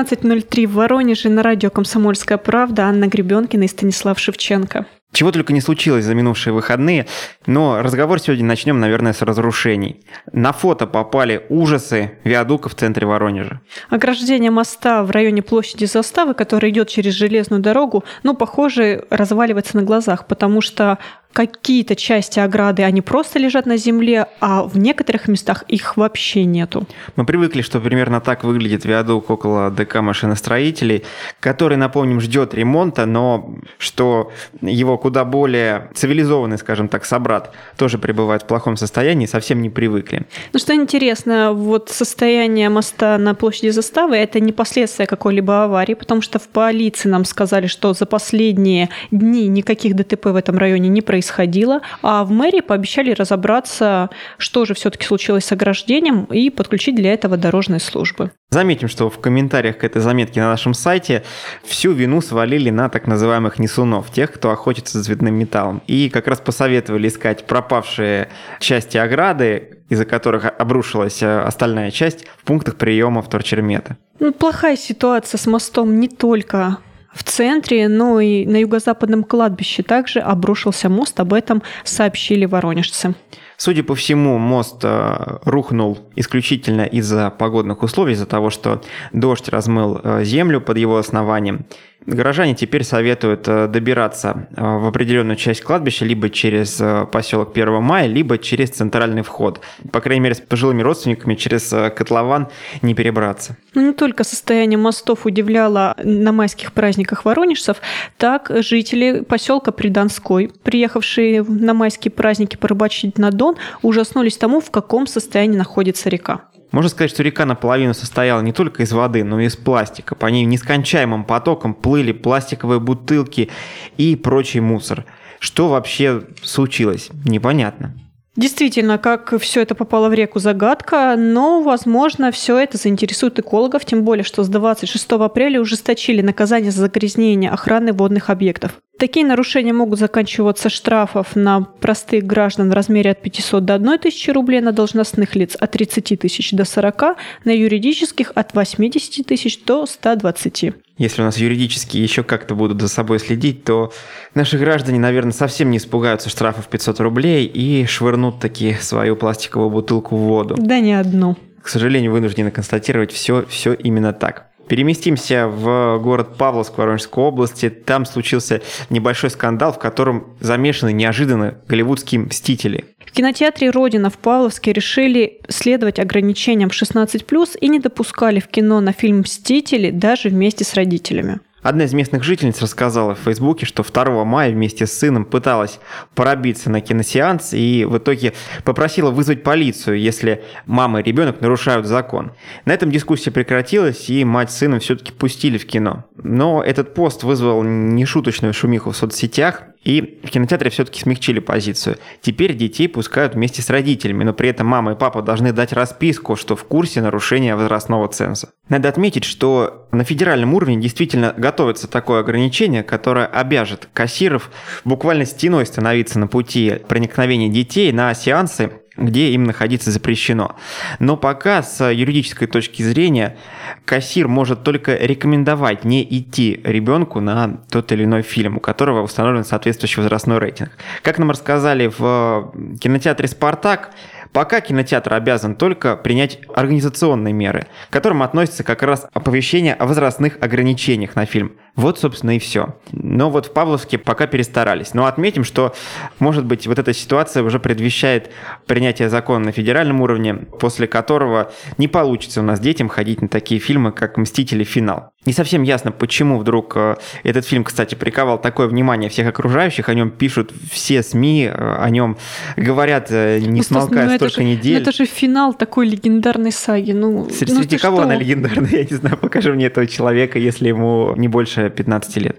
16.03 в Воронеже на радио «Комсомольская правда» Анна Гребенкина и Станислав Шевченко. Чего только не случилось за минувшие выходные, но разговор сегодня начнем, наверное, с разрушений. На фото попали ужасы виадука в центре Воронежа. Ограждение моста в районе площади Заставы, который идет через железную дорогу, ну, похоже, разваливается на глазах, потому что какие-то части ограды, они просто лежат на земле, а в некоторых местах их вообще нету. Мы привыкли, что примерно так выглядит виадук около ДК машиностроителей, который, напомним, ждет ремонта, но что его куда более цивилизованный, скажем так, собрат тоже пребывает в плохом состоянии, совсем не привыкли. Ну что интересно, вот состояние моста на площади Заставы – это не последствия какой-либо аварии, потому что в полиции нам сказали, что за последние дни никаких ДТП в этом районе не происходило, происходило. А в мэрии пообещали разобраться, что же все-таки случилось с ограждением и подключить для этого дорожные службы. Заметим, что в комментариях к этой заметке на нашем сайте всю вину свалили на так называемых несунов, тех, кто охотится за цветным металлом. И как раз посоветовали искать пропавшие части ограды, из-за которых обрушилась э, остальная часть в пунктах приема вторчермета. Ну, плохая ситуация с мостом не только в центре, но и на юго-западном кладбище также обрушился мост. Об этом сообщили воронежцы. Судя по всему, мост э, рухнул исключительно из-за погодных условий, из-за того, что дождь размыл э, землю под его основанием. Горожане теперь советуют э, добираться э, в определенную часть кладбища либо через э, поселок 1 мая, либо через центральный вход. По крайней мере, с пожилыми родственниками через котлован не перебраться. Ну, не только состояние мостов удивляло на майских праздниках воронежцев, так жители поселка Придонской, приехавшие на майские праздники порыбачить на Дон, ужаснулись тому, в каком состоянии находится река. Можно сказать, что река наполовину состояла не только из воды, но и из пластика. По ней нескончаемым потоком плыли пластиковые бутылки и прочий мусор. Что вообще случилось? Непонятно. Действительно, как все это попало в реку, загадка, но, возможно, все это заинтересует экологов, тем более, что с 26 апреля ужесточили наказание за загрязнение охраны водных объектов. Такие нарушения могут заканчиваться штрафов на простых граждан в размере от 500 до 1 тысячи рублей, на должностных лиц от 30 тысяч до 40, на юридических от 80 тысяч до 120. Если у нас юридически еще как-то будут за собой следить, то наши граждане, наверное, совсем не испугаются штрафов 500 рублей и швырнут таки свою пластиковую бутылку в воду. Да не одну. К сожалению, вынуждены констатировать все, все именно так. Переместимся в город Павловск Воронежской области. Там случился небольшой скандал, в котором замешаны неожиданно голливудские мстители. В кинотеатре «Родина» в Павловске решили следовать ограничениям 16+, и не допускали в кино на фильм «Мстители» даже вместе с родителями. Одна из местных жительниц рассказала в Фейсбуке, что 2 мая вместе с сыном пыталась пробиться на киносеанс и в итоге попросила вызвать полицию, если мама и ребенок нарушают закон. На этом дискуссия прекратилась, и мать с сыном все-таки пустили в кино. Но этот пост вызвал нешуточную шумиху в соцсетях, и в кинотеатре все-таки смягчили позицию. Теперь детей пускают вместе с родителями, но при этом мама и папа должны дать расписку, что в курсе нарушения возрастного ценза. Надо отметить, что на федеральном уровне действительно готовится такое ограничение, которое обяжет кассиров буквально стеной становиться на пути проникновения детей на сеансы где им находиться запрещено. Но пока с юридической точки зрения кассир может только рекомендовать не идти ребенку на тот или иной фильм, у которого установлен соответствующий возрастной рейтинг. Как нам рассказали в кинотеатре «Спартак», Пока кинотеатр обязан только принять организационные меры, к которым относится как раз оповещение о возрастных ограничениях на фильм. Вот, собственно, и все. Но вот в Павловске пока перестарались. Но отметим, что, может быть, вот эта ситуация уже предвещает принятие закона на федеральном уровне, после которого не получится у нас детям ходить на такие фильмы, как «Мстители. Финал». Не совсем ясно, почему вдруг э, этот фильм, кстати, приковал такое внимание всех окружающих, о нем пишут все СМИ, э, о нем говорят, э, не ну, смолкая ну, столько же, недель. Ну, это же финал такой легендарной саги. Ну, среди ну, кого что? она легендарная, я не знаю, покажи мне этого человека, если ему не больше 15 лет.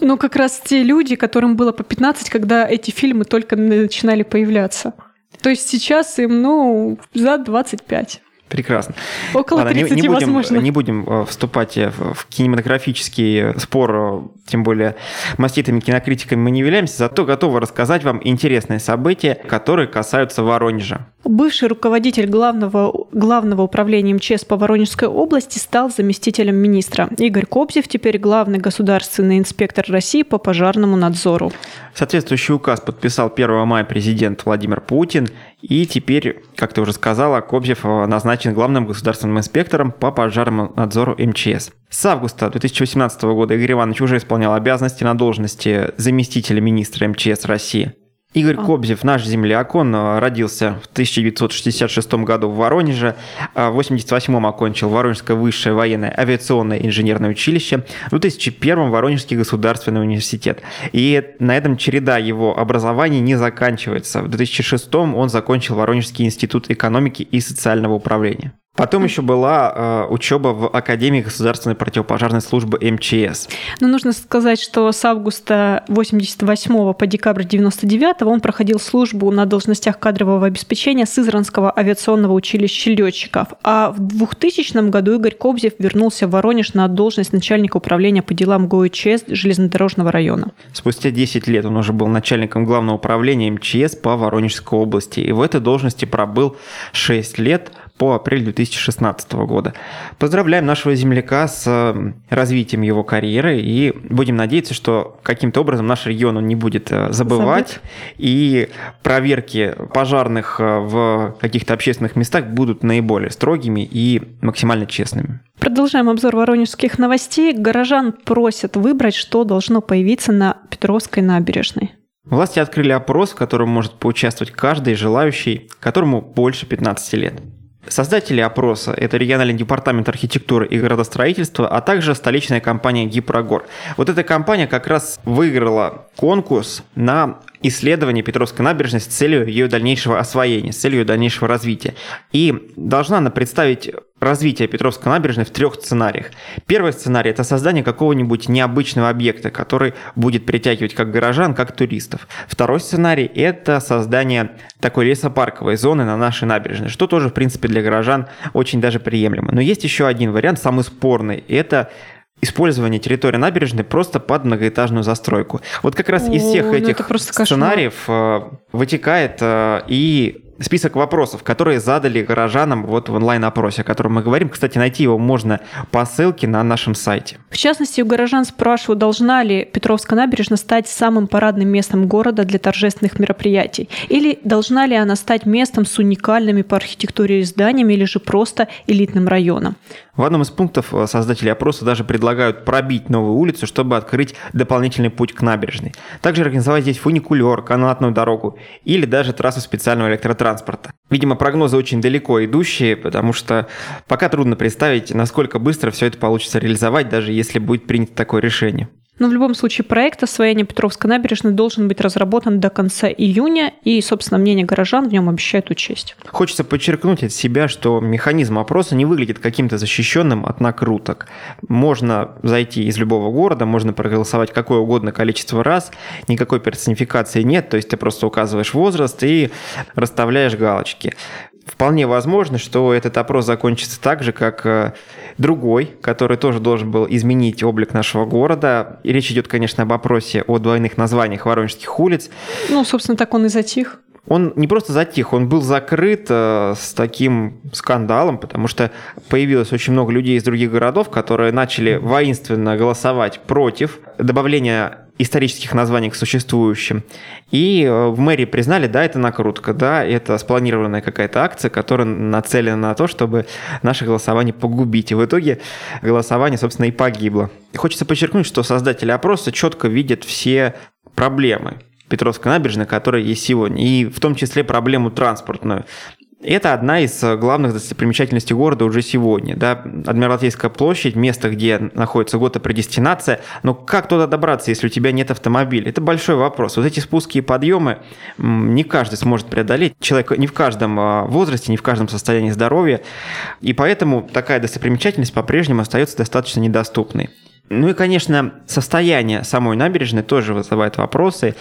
Ну, как раз те люди, которым было по 15, когда эти фильмы только начинали появляться. То есть сейчас им, ну, за 25. Прекрасно. Около Ладно, 30, не, не будем, возможно. Не будем э, вступать э, в кинематографический спор, э, тем более маститыми кинокритиками мы не являемся, зато готовы рассказать вам интересные события, которые касаются Воронежа. Бывший руководитель главного, главного управления МЧС по Воронежской области стал заместителем министра. Игорь Кобзев теперь главный государственный инспектор России по пожарному надзору. Соответствующий указ подписал 1 мая президент Владимир Путин, и теперь, как ты уже сказала, Кобзев назначен главным государственным инспектором по пожарному надзору МЧС. С августа 2018 года Игорь Иванович уже исполнял обязанности на должности заместителя министра МЧС России. Игорь а. Кобзев, наш земляк, он э, родился в 1966 году в Воронеже, а в 1988 окончил Воронежское высшее военное авиационное инженерное училище, в 2001 Воронежский государственный университет. И на этом череда его образования не заканчивается. В 2006 он закончил Воронежский институт экономики и социального управления. Потом еще была э, учеба в Академии государственной противопожарной службы МЧС. Но ну, нужно сказать, что с августа 88 по декабрь 99 он проходил службу на должностях кадрового обеспечения Сызранского авиационного училища летчиков. А в 2000 году Игорь Кобзев вернулся в Воронеж на должность начальника управления по делам ГОИЧС железнодорожного района. Спустя 10 лет он уже был начальником главного управления МЧС по Воронежской области. И в этой должности пробыл 6 лет, по апрель 2016 года. Поздравляем нашего земляка с э, развитием его карьеры и будем надеяться, что каким-то образом наш регион он не будет э, забывать Забыть. и проверки пожарных э, в каких-то общественных местах будут наиболее строгими и максимально честными. Продолжаем обзор воронежских новостей. Горожан просят выбрать, что должно появиться на Петровской набережной. Власти открыли опрос, в котором может поучаствовать каждый желающий, которому больше 15 лет. Создатели опроса – это региональный департамент архитектуры и градостроительства, а также столичная компания «Гипрогор». Вот эта компания как раз выиграла конкурс на исследование Петровской набережной с целью ее дальнейшего освоения, с целью ее дальнейшего развития. И должна она представить развитие Петровской набережной в трех сценариях. Первый сценарий – это создание какого-нибудь необычного объекта, который будет притягивать как горожан, как туристов. Второй сценарий – это создание такой лесопарковой зоны на нашей набережной, что тоже, в принципе, для горожан очень даже приемлемо. Но есть еще один вариант, самый спорный – это использование территории набережной просто под многоэтажную застройку. Вот как раз О, из всех ну этих сценариев кошмар. Э, вытекает э, и список вопросов, которые задали горожанам вот в онлайн-опросе, о котором мы говорим. Кстати, найти его можно по ссылке на нашем сайте. В частности, у горожан спрашивают, должна ли Петровская набережная стать самым парадным местом города для торжественных мероприятий? Или должна ли она стать местом с уникальными по архитектуре зданиями или же просто элитным районом? В одном из пунктов э, создатели опроса даже предлагают пробить новую улицу, чтобы открыть дополнительный путь к набережной. Также организовать здесь фуникулер, канатную дорогу или даже трассу специального электротранспорта. Видимо, прогнозы очень далеко идущие, потому что пока трудно представить, насколько быстро все это получится реализовать, даже если будет принято такое решение. Но в любом случае проект освоения Петровской набережной должен быть разработан до конца июня, и, собственно, мнение горожан в нем обещают учесть. Хочется подчеркнуть от себя, что механизм опроса не выглядит каким-то защищенным от накруток. Можно зайти из любого города, можно проголосовать какое угодно количество раз, никакой персонификации нет, то есть ты просто указываешь возраст и расставляешь галочки. Вполне возможно, что этот опрос закончится так же, как э, другой, который тоже должен был изменить облик нашего города. И речь идет, конечно, об опросе о двойных названиях воронежских улиц. Ну, собственно, так он и затих. Он не просто затих, он был закрыт э, с таким скандалом, потому что появилось очень много людей из других городов, которые начали воинственно голосовать против добавления исторических названий к существующим. И э, в мэрии признали, да, это накрутка, да, это спланированная какая-то акция, которая нацелена на то, чтобы наше голосование погубить. И в итоге голосование, собственно, и погибло. И хочется подчеркнуть, что создатели опроса четко видят все проблемы Петровской набережной, которая есть сегодня, и в том числе проблему транспортную. Это одна из э, главных достопримечательностей города уже сегодня. Да? Адмиралтейская площадь, место, где находится гото-предестинация. Но как туда добраться, если у тебя нет автомобиля? Это большой вопрос. Вот эти спуски и подъемы не каждый сможет преодолеть. Человек не в каждом э, возрасте, не в каждом состоянии здоровья. И поэтому такая достопримечательность по-прежнему остается достаточно недоступной. Ну и, конечно, состояние самой набережной тоже вызывает вопросы.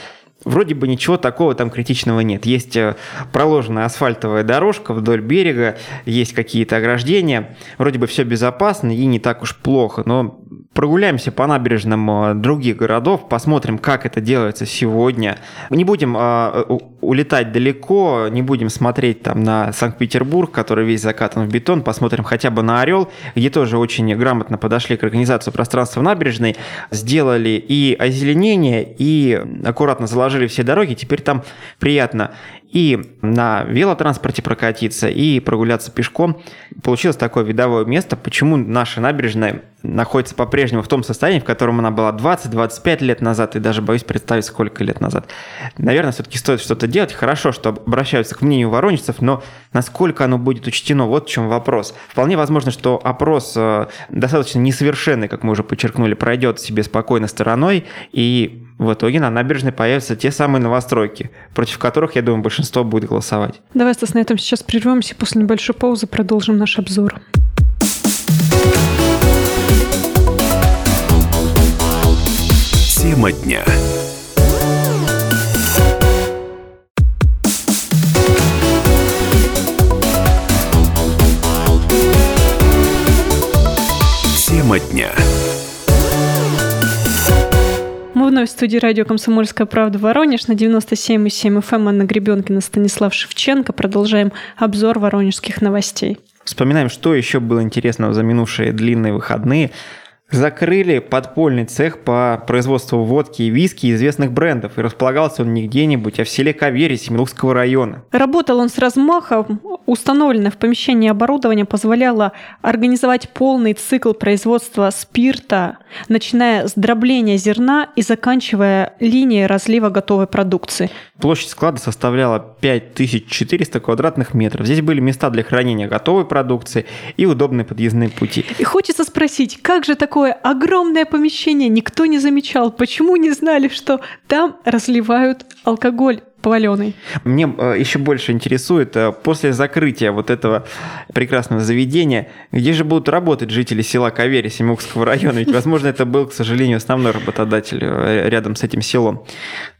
Вроде бы ничего такого там критичного нет. Есть э, проложенная асфальтовая дорожка вдоль берега, есть какие-то ограждения. Вроде бы все безопасно и не так уж плохо. Но прогуляемся по набережным э, других городов, посмотрим, как это делается сегодня. Не будем э, улетать далеко, не будем смотреть там на Санкт-Петербург, который весь закатан в бетон, посмотрим хотя бы на Орел, где тоже очень грамотно подошли к организации пространства набережной, сделали и озеленение, и аккуратно заложили все дороги, теперь там приятно и на велотранспорте прокатиться, и прогуляться пешком. Получилось такое видовое место. Почему наша набережная находится по-прежнему в том состоянии, в котором она была 20-25 лет назад, и даже боюсь представить, сколько лет назад. Наверное, все-таки стоит что-то делать. Хорошо, что обращаются к мнению воронежцев, но насколько оно будет учтено, вот в чем вопрос. Вполне возможно, что опрос э, достаточно несовершенный, как мы уже подчеркнули, пройдет себе спокойно стороной, и в итоге на набережной появятся те самые новостройки, против которых, я думаю, большинство будет голосовать. Давай, Стас, на этом сейчас прервемся, после небольшой паузы продолжим наш обзор. Тема дня. Студии радио «Комсомольская правда» Воронеж на 97,7 FM эм. Анна Гребенкина, Станислав Шевченко. Продолжаем обзор воронежских новостей. Вспоминаем, что еще было интересного за минувшие длинные выходные. Закрыли подпольный цех по производству водки и виски известных брендов, и располагался он не где-нибудь, а в селе Кавери Семилукского района. Работал он с размахом. Установленное в помещении оборудование позволяло организовать полный цикл производства спирта, начиная с дробления зерна и заканчивая линией разлива готовой продукции. Площадь склада составляла 5400 квадратных метров. Здесь были места для хранения готовой продукции и удобные подъездные пути. И хочется спросить, как же такое огромное помещение никто не замечал? Почему не знали, что там разливают алкоголь? паленый. Мне э, еще больше интересует, э, после закрытия вот этого прекрасного заведения, где же будут работать жители села Кавери Семюкского района? Ведь, возможно, это был, к сожалению, основной работодатель э, рядом с этим селом.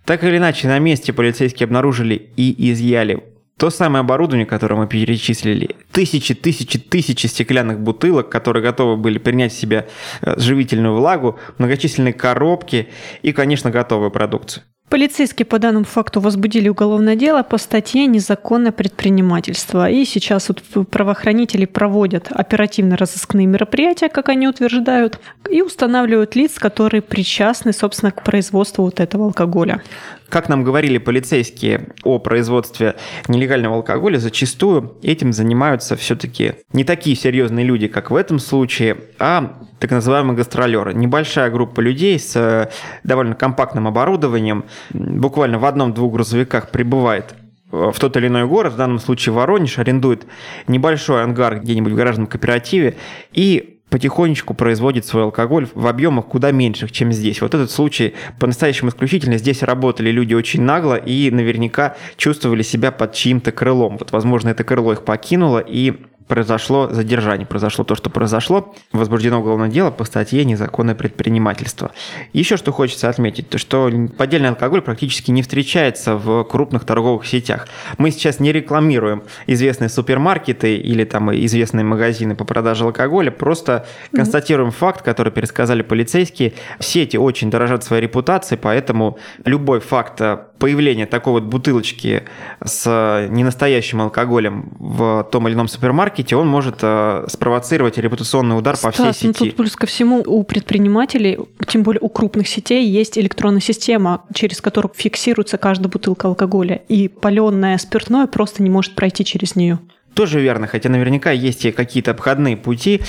Так или иначе, на месте полицейские обнаружили и изъяли то самое оборудование, которое мы перечислили, тысячи, тысячи, тысячи стеклянных бутылок, которые готовы были принять в себя живительную влагу, многочисленные коробки и, конечно, готовую продукцию. Полицейские по данному факту возбудили уголовное дело по статье «Незаконное предпринимательство». И сейчас вот правоохранители проводят оперативно-розыскные мероприятия, как они утверждают, и устанавливают лиц, которые причастны, собственно, к производству вот этого алкоголя. Как нам говорили полицейские о производстве нелегального алкоголя, зачастую этим занимаются все-таки не такие серьезные люди, как в этом случае, а так называемые гастролеры. Небольшая группа людей с э, довольно компактным оборудованием, буквально в одном-двух грузовиках прибывает в тот или иной город, в данном случае Воронеж, арендует небольшой ангар где-нибудь в гаражном кооперативе и потихонечку производит свой алкоголь в объемах куда меньших, чем здесь. Вот этот случай по-настоящему исключительно. Здесь работали люди очень нагло и наверняка чувствовали себя под чьим-то крылом. Вот, возможно, это крыло их покинуло, и произошло задержание, произошло то, что произошло, возбуждено уголовное дело по статье «Незаконное предпринимательство». Еще что хочется отметить, то что поддельный алкоголь практически не встречается в крупных торговых сетях. Мы сейчас не рекламируем известные супермаркеты или там известные магазины по продаже алкоголя, просто констатируем факт, который пересказали полицейские. Сети очень дорожат своей репутацией, поэтому любой факт появления такой вот бутылочки с ненастоящим алкоголем в том или ином супермаркете, он может э, спровоцировать репутационный удар Стас, по всей сети. Ну тут плюс ко всему у предпринимателей, тем более у крупных сетей, есть электронная система, через которую фиксируется каждая бутылка алкоголя, и паленое спиртное просто не может пройти через нее. Тоже верно, хотя наверняка есть и какие-то обходные пути,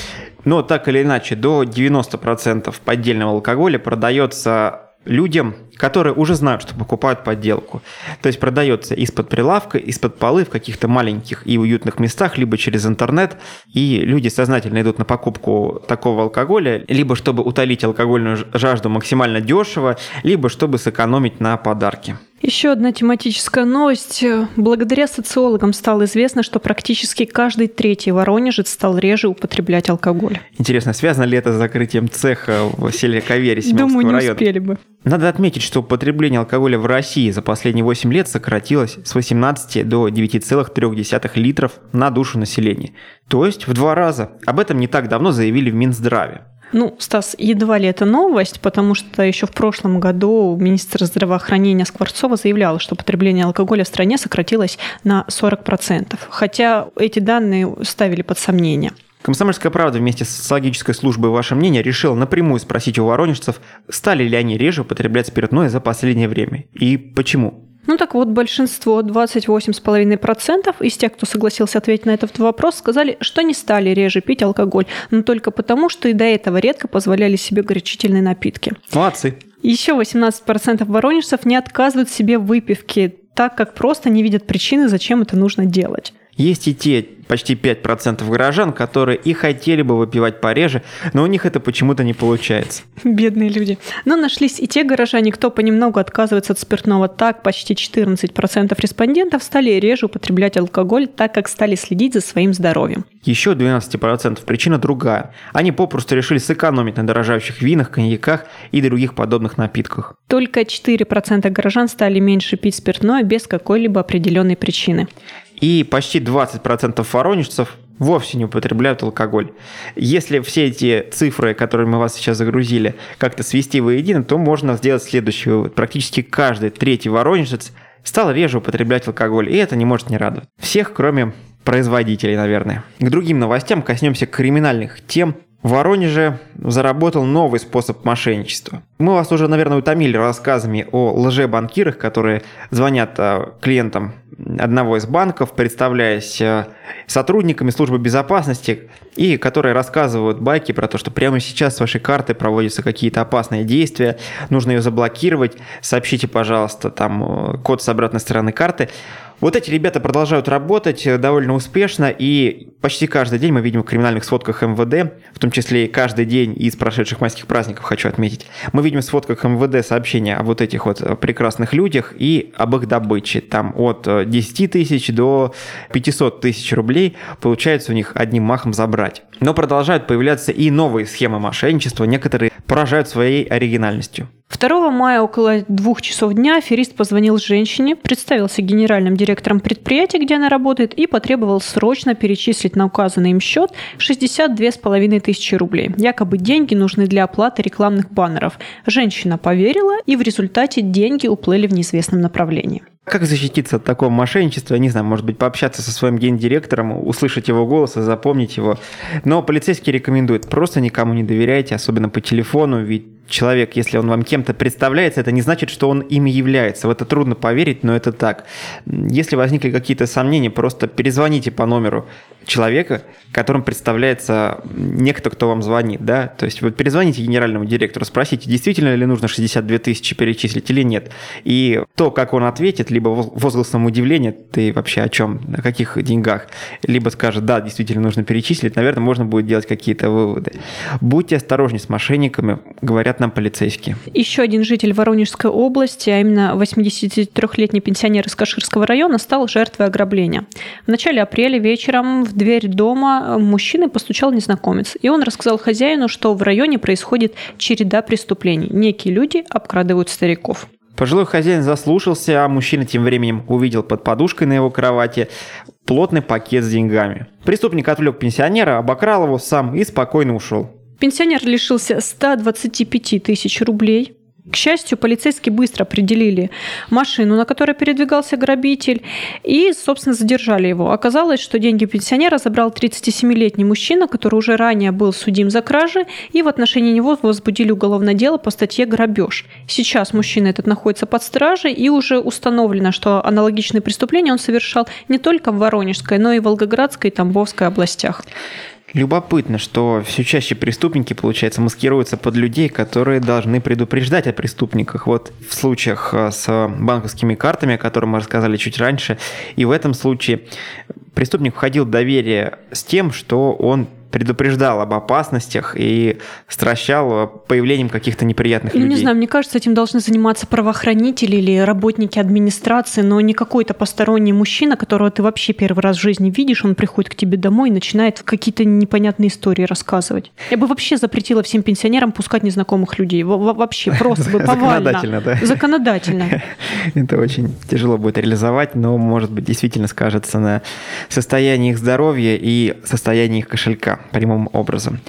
но так или иначе до 90% поддельного алкоголя продается людям, которые уже знают, что покупают подделку. То есть продается из-под прилавка, из-под полы в каких-то маленьких и уютных местах, либо через интернет, и люди сознательно идут на покупку такого алкоголя, либо чтобы утолить алкогольную жажду максимально дешево, либо чтобы сэкономить на подарке. Еще одна тематическая новость. Благодаря социологам стало известно, что практически каждый третий воронежец стал реже употреблять алкоголь. Интересно, связано ли это с закрытием цеха в селе Кавере Думаю, не района? успели бы. Надо отметить, что потребление алкоголя в России за последние 8 лет сократилось с 18 до 9,3 литров на душу населения. То есть в два раза. Об этом не так давно заявили в Минздраве. Ну, Стас, едва ли это новость, потому что еще в прошлом году министр здравоохранения Скворцова заявляла, что потребление алкоголя в стране сократилось на 40%. Хотя эти данные ставили под сомнение. Комсомольская правда вместе с социологической службой «Ваше мнение» решила напрямую спросить у воронежцев, стали ли они реже употреблять спиртное за последнее время и почему. Ну так вот, большинство, 28,5% из тех, кто согласился ответить на этот вопрос, сказали, что не стали реже пить алкоголь, но только потому, что и до этого редко позволяли себе горячительные напитки. Молодцы. Еще 18% воронежцев не отказывают себе в выпивке, так как просто не видят причины, зачем это нужно делать. Есть и те почти 5% горожан, которые и хотели бы выпивать пореже, но у них это почему-то не получается. Бедные люди. Но нашлись и те горожане, кто понемногу отказывается от спиртного. Так, почти 14% респондентов стали реже употреблять алкоголь, так как стали следить за своим здоровьем. Еще 12% причина другая. Они попросту решили сэкономить на дорожающих винах, коньяках и других подобных напитках. Только 4% горожан стали меньше пить спиртное без какой-либо определенной причины. И почти 20% воронежцев вовсе не употребляют алкоголь. Если все эти цифры, которые мы вас сейчас загрузили, как-то свести воедино, то можно сделать следующий вывод. Практически каждый третий воронежец стал реже употреблять алкоголь, и это не может не радовать. Всех, кроме производителей, наверное. К другим новостям коснемся криминальных тем. В Воронеже заработал новый способ мошенничества. Мы вас уже, наверное, утомили рассказами о лжебанкирах, которые звонят а, клиентам одного из банков, представляясь а, сотрудниками службы безопасности, и которые рассказывают байки про то, что прямо сейчас с вашей картой проводятся какие-то опасные действия, нужно ее заблокировать, сообщите, пожалуйста, там код с обратной стороны карты. Вот эти ребята продолжают работать э, довольно успешно, и почти каждый день мы видим в криминальных сводках МВД, в том числе и каждый день из прошедших майских праздников, хочу отметить, мы видим в сводках МВД сообщения о вот этих вот э, прекрасных людях и об их добыче. Там от 10 э, тысяч до 500 тысяч рублей получается у них одним махом забрать. Но продолжают появляться и новые схемы мошенничества, некоторые поражают своей оригинальностью. 2 мая около двух часов дня аферист позвонил женщине, представился генеральным директором предприятия, где она работает, и потребовал срочно перечислить на указанный им счет 62,5 тысячи рублей. Якобы деньги нужны для оплаты рекламных баннеров. Женщина поверила, и в результате деньги уплыли в неизвестном направлении. Как защититься от такого мошенничества? Не знаю, может быть, пообщаться со своим гендиректором, услышать его голос и запомнить его. Но полицейский рекомендует просто никому не доверяйте, особенно по телефону, ведь человек, если он вам кем-то представляется, это не значит, что он ими является. В это трудно поверить, но это так. Если возникли какие-то сомнения, просто перезвоните по номеру человека, которым представляется некто, кто вам звонит, да, то есть вы перезвоните генеральному директору, спросите, действительно ли нужно 62 тысячи перечислить или нет, и то, как он ответит, либо возгласом удивления, ты вообще о чем, о каких деньгах, либо скажет, да, действительно нужно перечислить, наверное, можно будет делать какие-то выводы. Будьте осторожны с мошенниками, говорят нам полицейские. Еще один житель Воронежской области, а именно 83-летний пенсионер из Каширского района, стал жертвой ограбления. В начале апреля вечером в дверь дома мужчины постучал незнакомец, и он рассказал хозяину, что в районе происходит череда преступлений. Некие люди обкрадывают стариков. Пожилой хозяин заслушался, а мужчина тем временем увидел под подушкой на его кровати плотный пакет с деньгами. Преступник отвлек пенсионера, обокрал его сам и спокойно ушел. Пенсионер лишился 125 тысяч рублей, к счастью, полицейские быстро определили машину, на которой передвигался грабитель, и, собственно, задержали его. Оказалось, что деньги пенсионера забрал 37-летний мужчина, который уже ранее был судим за кражи, и в отношении него возбудили уголовное дело по статье «Грабеж». Сейчас мужчина этот находится под стражей, и уже установлено, что аналогичные преступления он совершал не только в Воронежской, но и в Волгоградской и Тамбовской областях. Любопытно, что все чаще преступники, получается, маскируются под людей, которые должны предупреждать о преступниках. Вот в случаях э, с банковскими картами, о которых мы рассказали чуть раньше, и в этом случае преступник входил в доверие с тем, что он предупреждал об опасностях и стращал появлением каких-то неприятных Ну, людей. не знаю, мне кажется, этим должны заниматься правоохранители или работники администрации, но не какой-то посторонний мужчина, которого ты вообще первый раз в жизни видишь, он приходит к тебе домой и начинает какие-то непонятные истории рассказывать. Я бы вообще запретила всем пенсионерам пускать незнакомых людей. Во- Вообще, просто бы повально. Законодательно, да? Законодательно. Это очень тяжело будет реализовать, но, может быть, действительно скажется на состоянии их здоровья и состоянии их кошелька прямым образом.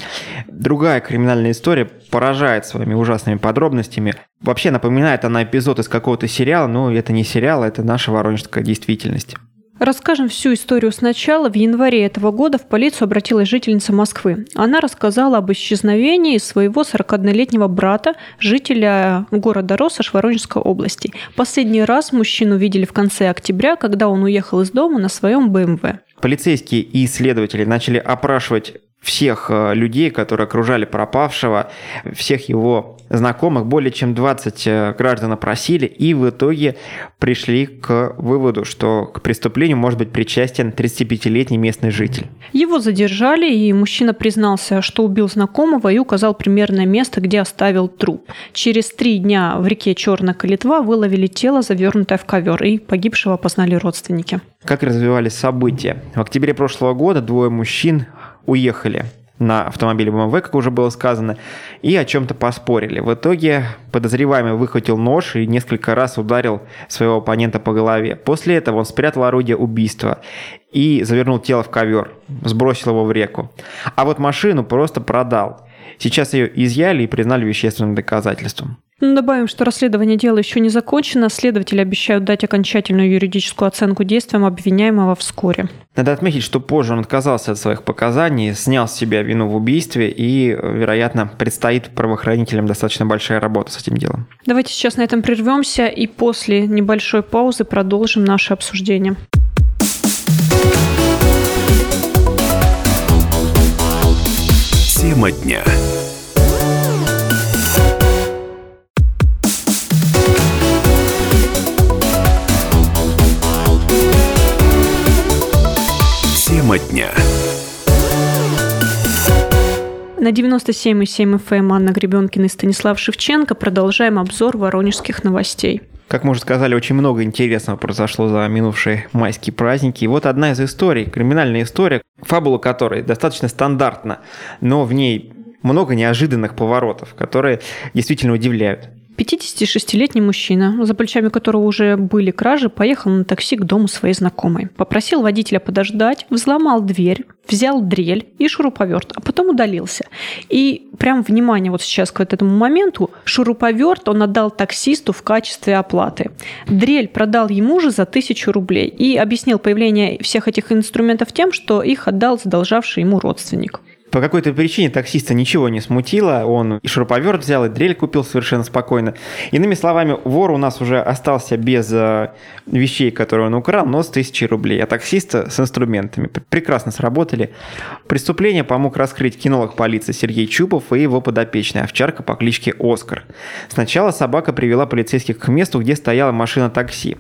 Другая криминальная история поражает своими ужасными подробностями. Вообще напоминает она эпизод из какого-то сериала, но это не сериал, это наша воронежская действительность. Расскажем всю историю сначала. В январе этого года в полицию обратилась жительница Москвы. Она рассказала об исчезновении своего 41-летнего брата, жителя города Россошь Воронежской области. Последний раз мужчину видели в конце октября, когда он уехал из дома на своем БМВ. Полицейские и исследователи начали опрашивать всех э, людей, которые окружали пропавшего, всех его знакомых, более чем 20 э, граждан опросили, и в итоге пришли к выводу, что к преступлению может быть причастен 35-летний местный житель. Его задержали, и мужчина признался, что убил знакомого и указал примерное место, где оставил труп. Через три дня в реке Черная Калитва выловили тело, завернутое в ковер, и погибшего опознали родственники. Как развивались события? В октябре прошлого года двое мужчин уехали на автомобиле BMW, как уже было сказано, и о чем-то поспорили. В итоге подозреваемый выхватил нож и несколько раз ударил своего оппонента по голове. После этого он спрятал орудие убийства и завернул тело в ковер, сбросил его в реку. А вот машину просто продал. Сейчас ее изъяли и признали вещественным доказательством. Ну, Добавим, что расследование дела еще не закончено. Следователи обещают дать окончательную юридическую оценку действиям обвиняемого вскоре. Надо отметить, что позже он отказался от своих показаний, снял с себя вину в убийстве и, вероятно, предстоит правоохранителям достаточно большая работа с этим делом. Давайте сейчас на этом прервемся и после небольшой паузы продолжим наше обсуждение. Тема дня. Тема дня. На 97,7 FM эм Анна Гребенкина и Станислав Шевченко продолжаем обзор воронежских новостей. Как мы уже сказали, очень много интересного произошло за минувшие майские праздники. И вот одна из историй, криминальная история, фабула которой достаточно стандартна, но в ней много неожиданных поворотов, которые действительно удивляют. 56-летний мужчина, за плечами которого уже были кражи, поехал на такси к дому своей знакомой. Попросил водителя подождать, взломал дверь, взял дрель и шуруповерт, а потом удалился. И прям внимание вот сейчас к вот этому моменту, шуруповерт он отдал таксисту в качестве оплаты. Дрель продал ему же за тысячу рублей и объяснил появление всех этих инструментов тем, что их отдал задолжавший ему родственник. По какой-то причине таксиста ничего не смутило, он и шуруповерт взял, и дрель купил совершенно спокойно. Иными словами, вор у нас уже остался без э, вещей, которые он украл, но с тысячей рублей, а таксиста с инструментами. Прекрасно сработали. Преступление помог раскрыть кинолог полиции Сергей Чупов и его подопечная овчарка по кличке Оскар. Сначала собака привела полицейских к месту, где стояла машина такси.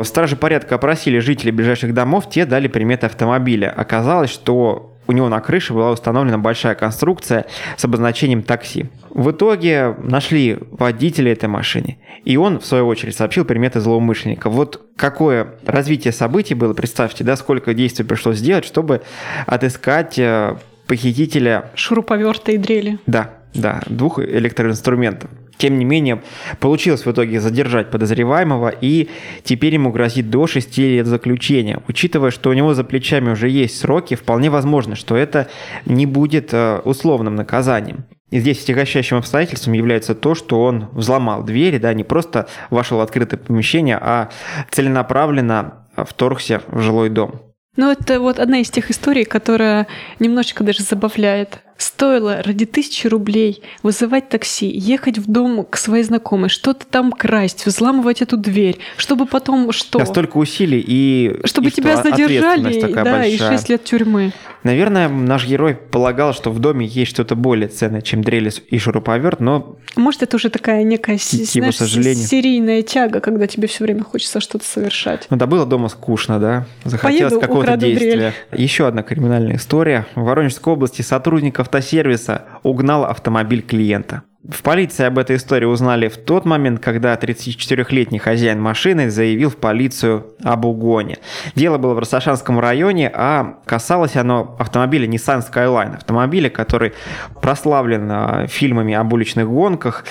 Стражи порядка опросили жителей ближайших домов, те дали приметы автомобиля. Оказалось, что у него на крыше была установлена большая конструкция с обозначением такси. В итоге нашли водителя этой машины, и он, в свою очередь, сообщил приметы злоумышленника. Вот какое развитие событий было, представьте, да, сколько действий пришлось сделать, чтобы отыскать э, похитителя... Шуруповерта и дрели. Да, да, двух электроинструментов. Тем не менее, получилось в итоге задержать подозреваемого, и теперь ему грозит до 6 лет заключения. Учитывая, что у него за плечами уже есть сроки, вполне возможно, что это не будет э, условным наказанием. И здесь отягощающим обстоятельством является то, что он взломал двери, да, не просто вошел в открытое помещение, а целенаправленно вторгся в жилой дом. Ну, это вот одна из тех историй, которая немножечко даже забавляет. Стоило ради тысячи рублей вызывать такси, ехать в дом к своей знакомой, что-то там красть, взламывать эту дверь, чтобы потом что? Да, столько усилий и чтобы и тебя что задержали, такая да, большая. и 6 лет тюрьмы. Наверное, наш герой полагал, что в доме есть что-то более ценное, чем дрель и шуруповерт, но Может, это уже такая некая сожалению. серийная тяга, когда тебе все время хочется что-то совершать. Ну да, было дома скучно, да? Захотелось какого-то действия. Еще одна криминальная история. В Воронежской области сотрудник автосервиса угнал автомобиль клиента. В полиции об этой истории узнали в тот момент, когда 34-летний хозяин машины заявил в полицию об угоне. Дело было в Росошанском районе, а касалось оно автомобиля Nissan Skyline. Автомобиля, который прославлен а, фильмами об уличных гонках,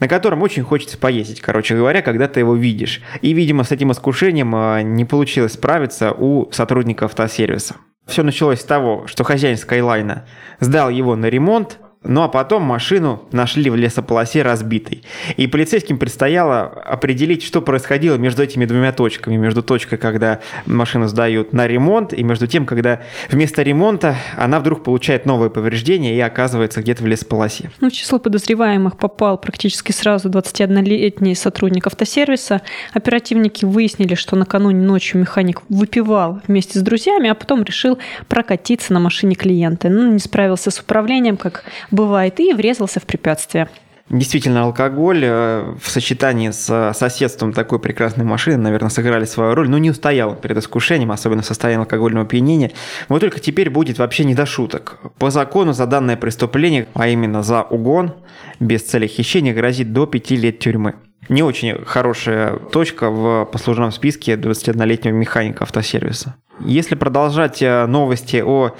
на котором очень хочется поездить, короче говоря, когда ты его видишь. И, видимо, с этим искушением а, не получилось справиться у сотрудника автосервиса. Все началось с того, что хозяин Скайлайна сдал его на ремонт, ну а потом машину нашли в лесополосе разбитой. И полицейским предстояло определить, что происходило между этими двумя точками. Между точкой, когда машину сдают на ремонт, и между тем, когда вместо ремонта она вдруг получает новые повреждения и оказывается где-то в лесополосе. Ну, в число подозреваемых попал практически сразу 21-летний сотрудник автосервиса. Оперативники выяснили, что накануне ночью механик выпивал вместе с друзьями, а потом решил прокатиться на машине клиента. Ну, не справился с управлением, как бывает, и врезался в препятствие. Действительно, алкоголь э, в сочетании с соседством такой прекрасной машины, наверное, сыграли свою роль, но не устоял перед искушением, особенно в состоянии алкогольного опьянения. Вот только теперь будет вообще не до шуток. По закону за данное преступление, а именно за угон, без цели хищения, грозит до 5 лет тюрьмы. Не очень хорошая точка в послужном списке 21-летнего механика автосервиса. Если продолжать э, новости о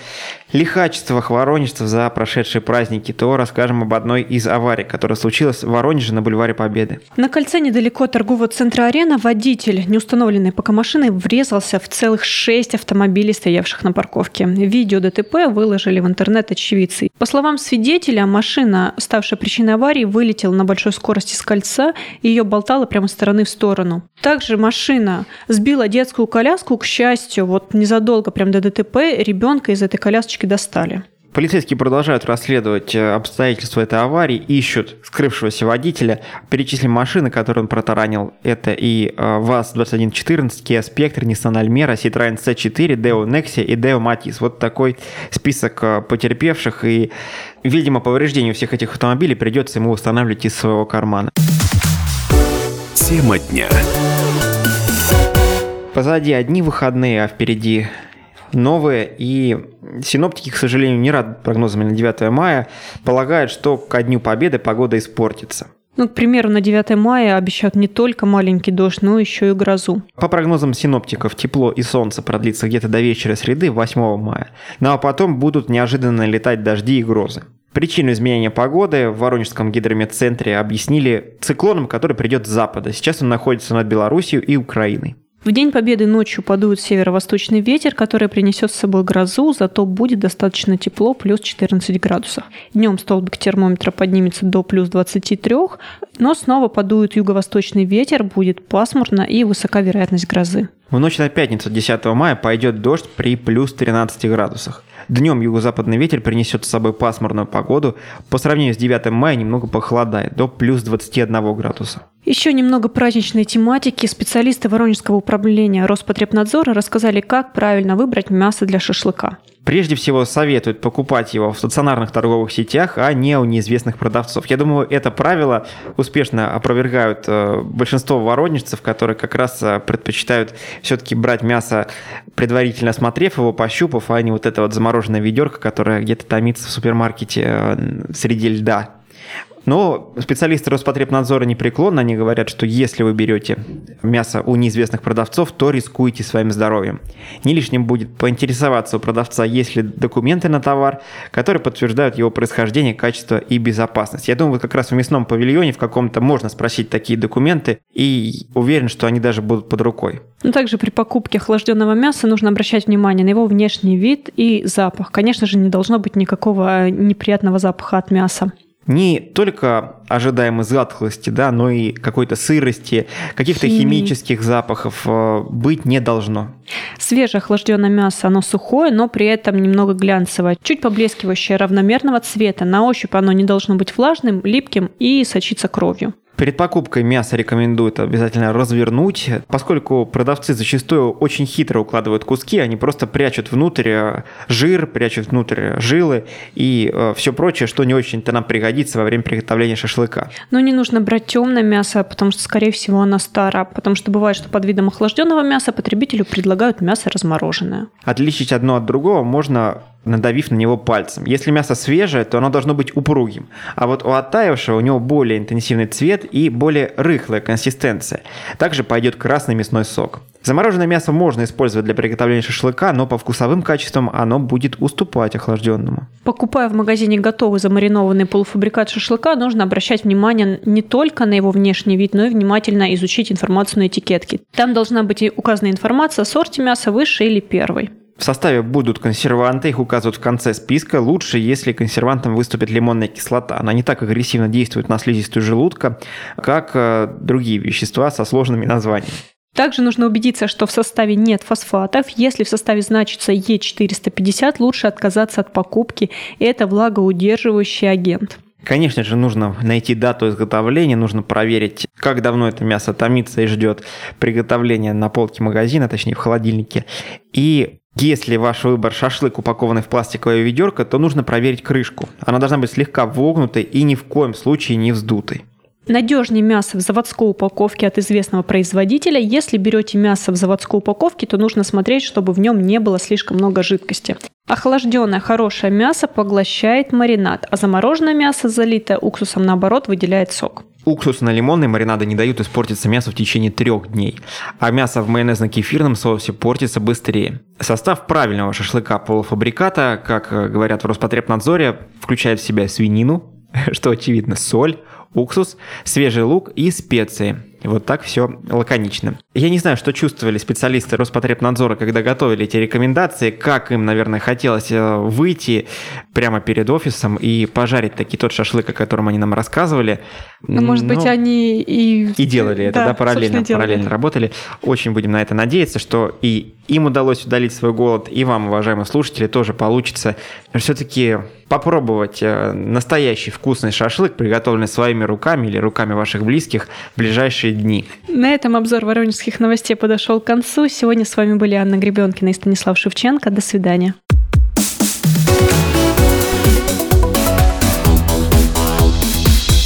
лихачествах воронежцев за прошедшие праздники, то расскажем об одной из аварий, которая случилась в Воронеже на бульваре Победы. На кольце недалеко от торгового центра «Арена» водитель, не установленный пока машиной, врезался в целых шесть автомобилей, стоявших на парковке. Видео ДТП выложили в интернет очевидцы. По словам свидетеля, машина, ставшая причиной аварии, вылетела на большой скорости с кольца и ее болтало прямо с стороны в сторону. Также машина сбила детскую коляску, к счастью, вот незадолго прям до ДТП ребенка из этой колясочки достали. Полицейские продолжают расследовать э, обстоятельства этой аварии, ищут скрывшегося водителя. Перечислим машины, которые он протаранил. Это и э, ВАЗ-2114, Kia Spectre, Nissan Almera, Citroёn C4, Deo Nexia и Deo Matiz. Вот такой список э, потерпевших. И, видимо, повреждению всех этих автомобилей придется ему восстанавливать из своего кармана. Тема дня. Позади одни выходные, а впереди новые. И синоптики, к сожалению, не рады прогнозами на 9 мая. Полагают, что ко Дню Победы погода испортится. Ну, к примеру, на 9 мая обещают не только маленький дождь, но еще и грозу. По прогнозам синоптиков, тепло и солнце продлится где-то до вечера среды 8 мая. Ну а потом будут неожиданно летать дожди и грозы. Причину изменения погоды в Воронежском гидрометцентре объяснили циклоном, который придет с запада. Сейчас он находится над Белоруссией и Украиной. В День Победы ночью подует северо-восточный ветер, который принесет с собой грозу, зато будет достаточно тепло, плюс 14 градусов. Днем столбик термометра поднимется до плюс 23, но снова подует юго-восточный ветер, будет пасмурно и высока вероятность грозы. В ночь на пятницу 10 мая пойдет дождь при плюс 13 градусах. Днем юго-западный ветер принесет с собой пасмурную погоду. По сравнению с 9 мая немного похолодает, до плюс 21 градуса. Еще немного праздничной тематики. Специалисты Воронежского управления Роспотребнадзора рассказали, как правильно выбрать мясо для шашлыка. Прежде всего советуют покупать его в стационарных торговых сетях, а не у неизвестных продавцов. Я думаю, это правило успешно опровергают э, большинство воронежцев, которые как раз э, предпочитают все-таки брать мясо, предварительно осмотрев его, пощупав, а не вот это вот замороженная ведерко, которое где-то томится в супермаркете э, среди льда. Но специалисты Роспотребнадзора непреклонно, они говорят, что если вы берете мясо у неизвестных продавцов, то рискуете своим здоровьем. Не лишним будет поинтересоваться у продавца, есть ли документы на товар, которые подтверждают его происхождение, качество и безопасность. Я думаю, вот как раз в мясном павильоне в каком-то можно спросить такие документы, и уверен, что они даже будут под рукой. Но также при покупке охлажденного мяса нужно обращать внимание на его внешний вид и запах. Конечно же, не должно быть никакого неприятного запаха от мяса. Не только ожидаемой затхлости, да, но и какой-то сырости, каких-то Химии. химических запахов э, быть не должно. Свежее охлажденное мясо, оно сухое, но при этом немного глянцевое, чуть поблескивающее равномерного цвета. На ощупь оно не должно быть влажным, липким и сочиться кровью. Перед покупкой мяса рекомендуют обязательно развернуть, поскольку продавцы зачастую очень хитро укладывают куски, они просто прячут внутрь э, жир, прячут внутрь жилы и все прочее, что не очень-то нам пригодится во время приготовления шашлыка. Но не нужно брать темное мясо, потому что, скорее всего, оно старо. Потому что бывает, что под видом охлажденного мяса потребителю предлагают мясо размороженное. Отличить одно от другого можно надавив на него пальцем. Если мясо свежее, то оно должно быть упругим. А вот у оттаившего у него более интенсивный цвет и более рыхлая консистенция. Также пойдет красный мясной сок. Замороженное мясо можно использовать для приготовления шашлыка, но по вкусовым качествам оно будет уступать охлажденному. Покупая в магазине готовый замаринованный полуфабрикат шашлыка, нужно обращать внимание не только на его внешний вид, но и внимательно изучить информацию на этикетке. Там должна быть указана информация о сорте мяса высшей или первой. В составе будут консерванты, их указывают в конце списка. Лучше, если консервантом выступит лимонная кислота. Она не так агрессивно действует на слизистую желудка, как э, другие вещества со сложными названиями. Также нужно убедиться, что в составе нет фосфатов. Если в составе значится Е450, лучше отказаться от покупки. Это влагоудерживающий агент. Конечно же, нужно найти дату изготовления, нужно проверить, как давно это мясо томится и ждет приготовления на полке магазина, точнее в холодильнике. И если ваш выбор шашлык, упакованный в пластиковое ведерко, то нужно проверить крышку. Она должна быть слегка вогнутой и ни в коем случае не вздутой. Надежнее мясо в заводской упаковке от известного производителя. Если берете мясо в заводской упаковке, то нужно смотреть, чтобы в нем не было слишком много жидкости. Охлажденное хорошее мясо поглощает маринад, а замороженное мясо, залитое уксусом, наоборот, выделяет сок. Уксусно-лимонные маринады не дают испортиться мясу в течение трех дней, а мясо в майонезно-кефирном соусе портится быстрее. Состав правильного шашлыка полуфабриката, как говорят в Роспотребнадзоре, включает в себя свинину, что очевидно, соль, уксус, свежий лук и специи. Вот так все лаконично. Я не знаю, что чувствовали специалисты Роспотребнадзора, когда готовили эти рекомендации, как им, наверное, хотелось э, выйти прямо перед офисом и пожарить таки тот шашлык, о котором они нам рассказывали. Ну, может быть, Но... они и... И делали это, да, параллельно, собственно, делали. параллельно работали. Очень будем на это надеяться, что и им удалось удалить свой голод, и вам, уважаемые слушатели, тоже получится все-таки попробовать э, настоящий вкусный шашлык, приготовленный своими руками или руками ваших близких в ближайшие дни. На этом обзор воронежских новостей подошел к концу. Сегодня с вами были Анна Гребенкина и Станислав Шевченко. До свидания.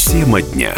Тема дня.